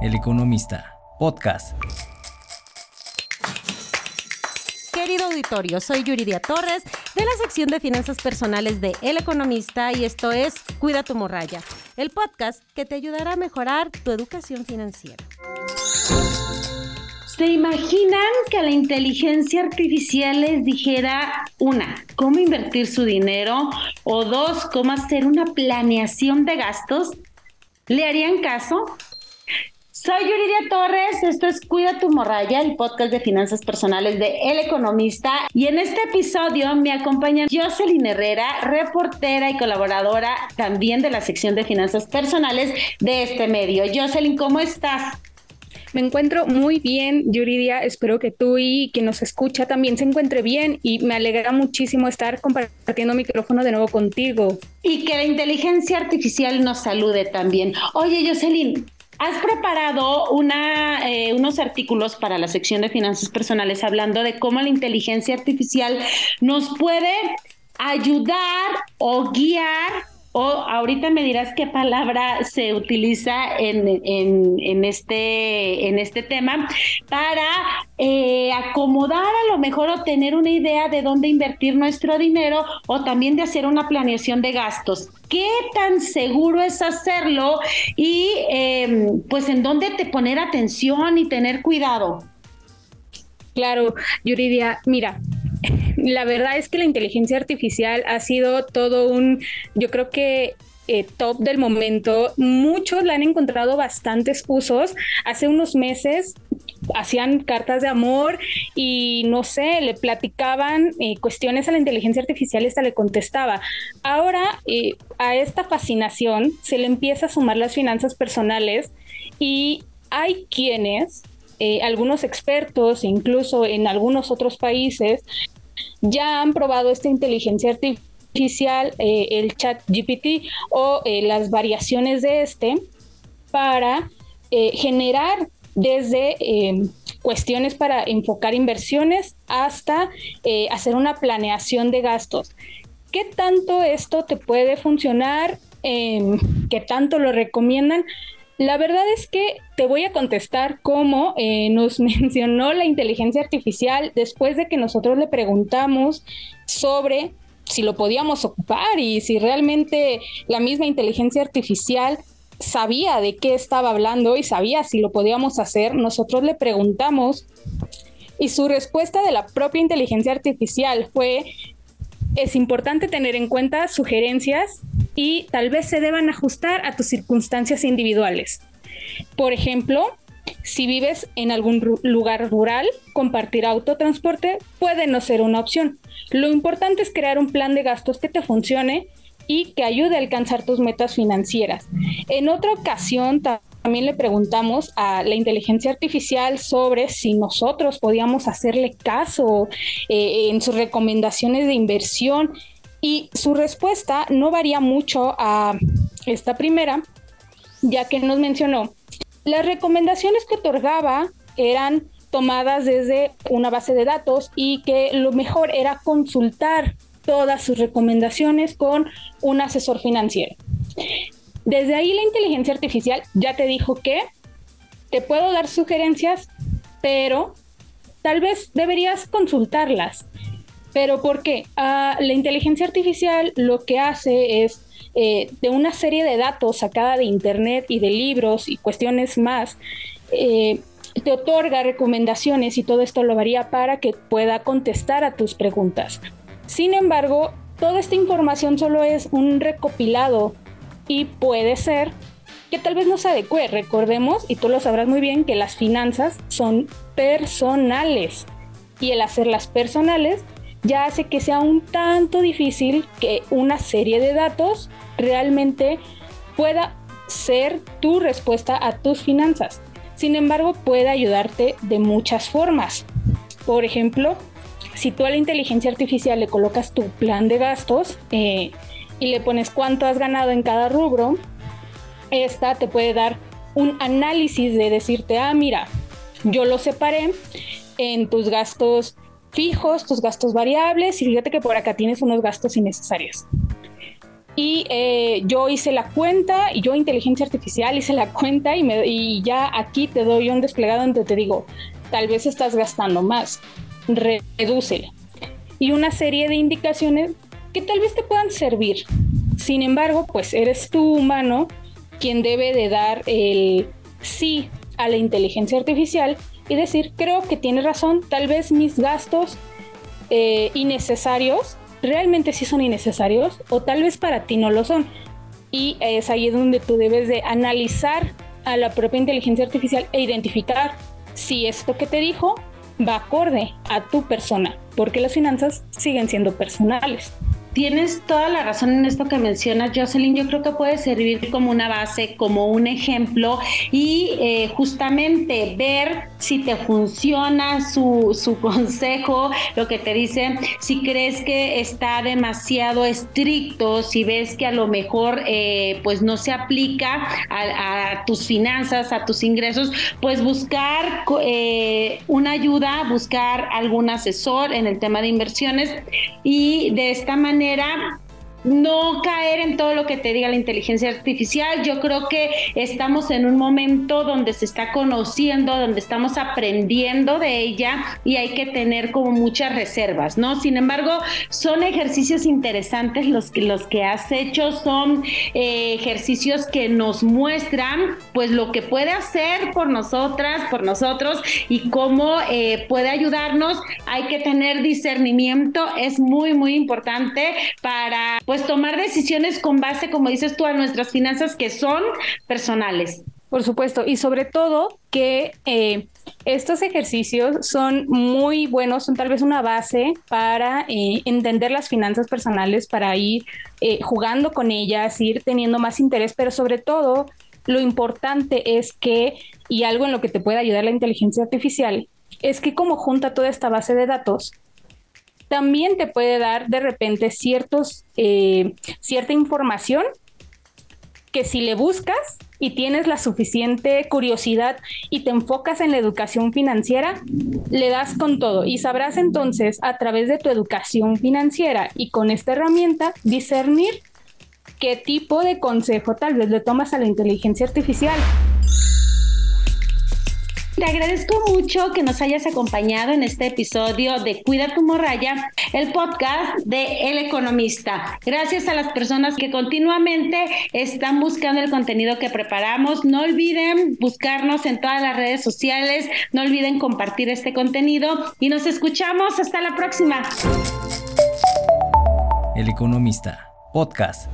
El Economista, podcast. Querido auditorio, soy Yuridia Torres de la sección de finanzas personales de El Economista y esto es Cuida tu morralla, el podcast que te ayudará a mejorar tu educación financiera. ¿Se imaginan que la inteligencia artificial les dijera, una, cómo invertir su dinero o dos, cómo hacer una planeación de gastos? ¿Le harían caso? Soy Yuridia Torres, esto es Cuida tu Morralla, el podcast de finanzas personales de El Economista. Y en este episodio me acompaña Jocelyn Herrera, reportera y colaboradora también de la sección de finanzas personales de este medio. Jocelyn, ¿cómo estás? Me encuentro muy bien, Yuridia. Espero que tú y quien nos escucha también se encuentre bien y me alegra muchísimo estar compartiendo micrófono de nuevo contigo. Y que la inteligencia artificial nos salude también. Oye, Jocelyn, Has preparado eh, unos artículos para la sección de finanzas personales hablando de cómo la inteligencia artificial nos puede ayudar o guiar o ahorita me dirás qué palabra se utiliza en, este, en este tema para eh, acomodar a lo mejor o tener una idea de dónde invertir nuestro dinero o también de hacer una planeación de gastos. ¿Qué tan seguro es hacerlo y em, pues en dónde te poner atención y tener cuidado? Claro, Yuridia, mira, la verdad es que la inteligencia artificial ha sido todo un, yo creo que eh, top del momento. Muchos la han encontrado bastantes usos. Hace unos meses hacían cartas de amor y no sé, le platicaban eh, cuestiones a la inteligencia artificial y esta le contestaba. Ahora eh, a esta fascinación se le empieza a sumar las finanzas personales y hay quienes algunos expertos, incluso en algunos otros países, ya han probado esta inteligencia artificial, eh, el chat GPT o eh, las variaciones de este para eh, generar desde cuestiones para enfocar inversiones hasta hacer una planeación de gastos. ¿Qué tanto esto te puede funcionar? Em, ¿Qué tanto lo recomiendan? La verdad es que te voy a contestar cómo eh, nos mencionó la inteligencia artificial después de que nosotros le preguntamos sobre si lo podíamos ocupar y si realmente la misma inteligencia artificial sabía de qué estaba hablando y sabía si lo podíamos hacer. Nosotros le preguntamos y su respuesta de la propia inteligencia artificial fue es importante tener en cuenta sugerencias y tal vez se deban ajustar a tus circunstancias individuales. Por ejemplo, si vives en algún lugar rural, compartir autotransporte puede no ser una opción. Lo importante es crear un plan de gastos que te funcione y que ayude a alcanzar tus metas financieras. En otra ocasión también le preguntamos a la inteligencia artificial sobre si nosotros podíamos hacerle caso eh, en sus recomendaciones de inversión y su respuesta no varía mucho a esta primera, ya que nos mencionó, las recomendaciones que otorgaba eran tomadas desde una base de datos y que lo mejor era consultar todas sus recomendaciones con un asesor financiero. Desde ahí la inteligencia artificial ya te dijo que te puedo dar sugerencias, pero tal vez deberías consultarlas. ¿Pero por qué? Ah, la inteligencia artificial lo que hace es eh, de una serie de datos sacada de internet y de libros y cuestiones más, eh, te otorga recomendaciones y todo esto lo varía para que pueda contestar a tus preguntas. Sin embargo, toda esta información solo es un recopilado y puede ser que tal vez no se adecue. Recordemos, y tú lo sabrás muy bien, que las finanzas son personales y el hacerlas personales ya hace que sea un tanto difícil que una serie de datos realmente pueda ser tu respuesta a tus finanzas. Sin embargo, puede ayudarte de muchas formas. Por ejemplo, si tú a la inteligencia artificial le colocas tu plan de gastos, eh, y le pones cuánto has ganado en cada rubro, esta te puede dar un análisis de decirte, ah, mira, yo lo separé en tus gastos fijos, tus gastos variables y fíjate que por acá tienes unos gastos innecesarios. y eh, yo hice la cuenta, y yo inteligencia artificial hice la cuenta y, me, y ya aquí te doy un desplegado donde te digo, tal vez estás gastando más, redúcele. Y una serie de indicaciones que tal vez te puedan servir. Sin embargo, pues eres tú humano quien debe de dar el sí a la inteligencia artificial y decir, creo que tiene razón, tal vez mis gastos eh, innecesarios realmente sí son innecesarios o tal vez para ti no lo son. Y es ahí donde tú debes de analizar a la propia inteligencia artificial e identificar si esto que te dijo va acorde a tu persona, porque las finanzas siguen siendo personales. Tienes toda la razón en esto que mencionas, Jocelyn. Yo creo que puede servir como una base, como un ejemplo y eh, justamente ver si te funciona su, su, consejo, lo que te dice, si crees que está demasiado estricto, si ves que a lo mejor eh, pues no se aplica a, tus finanzas, a tus ingresos, pues buscar eh, una ayuda, buscar algún asesor en el tema de inversiones y de esta manera manera no caer en todo lo que te diga la inteligencia artificial. Yo creo que estamos en un momento donde se está conociendo, donde estamos aprendiendo de ella y hay que tener como muchas reservas, ¿no? Sin embargo, son ejercicios interesantes los que, los que has hecho, son eh, ejercicios que nos muestran pues lo que puede hacer por nosotras, por nosotros y cómo eh, puede ayudarnos. Hay que tener discernimiento, es muy, muy importante para pues tomar decisiones con base, como dices tú, a nuestras finanzas que son personales. Por supuesto, y sobre todo que eh, estos ejercicios son muy buenos, son tal vez una base para eh, entender las finanzas personales, para ir eh, jugando con ellas, ir teniendo más interés, pero sobre todo lo importante es que, y algo en lo que te puede ayudar la inteligencia artificial, es que como junta toda esta base de datos, también te puede dar de repente ciertos, eh, cierta información que si le buscas y tienes la suficiente curiosidad y te enfocas en la educación financiera, le das con todo y sabrás entonces a través de tu educación financiera y con esta herramienta discernir qué tipo de consejo tal vez le tomas a la inteligencia artificial. Te agradezco mucho que nos hayas acompañado en este episodio de Cuida tu morraya, el podcast de El Economista. Gracias a las personas que continuamente están buscando el contenido que preparamos. No olviden buscarnos en todas las redes sociales, no olviden compartir este contenido y nos escuchamos hasta la próxima. El Economista, podcast.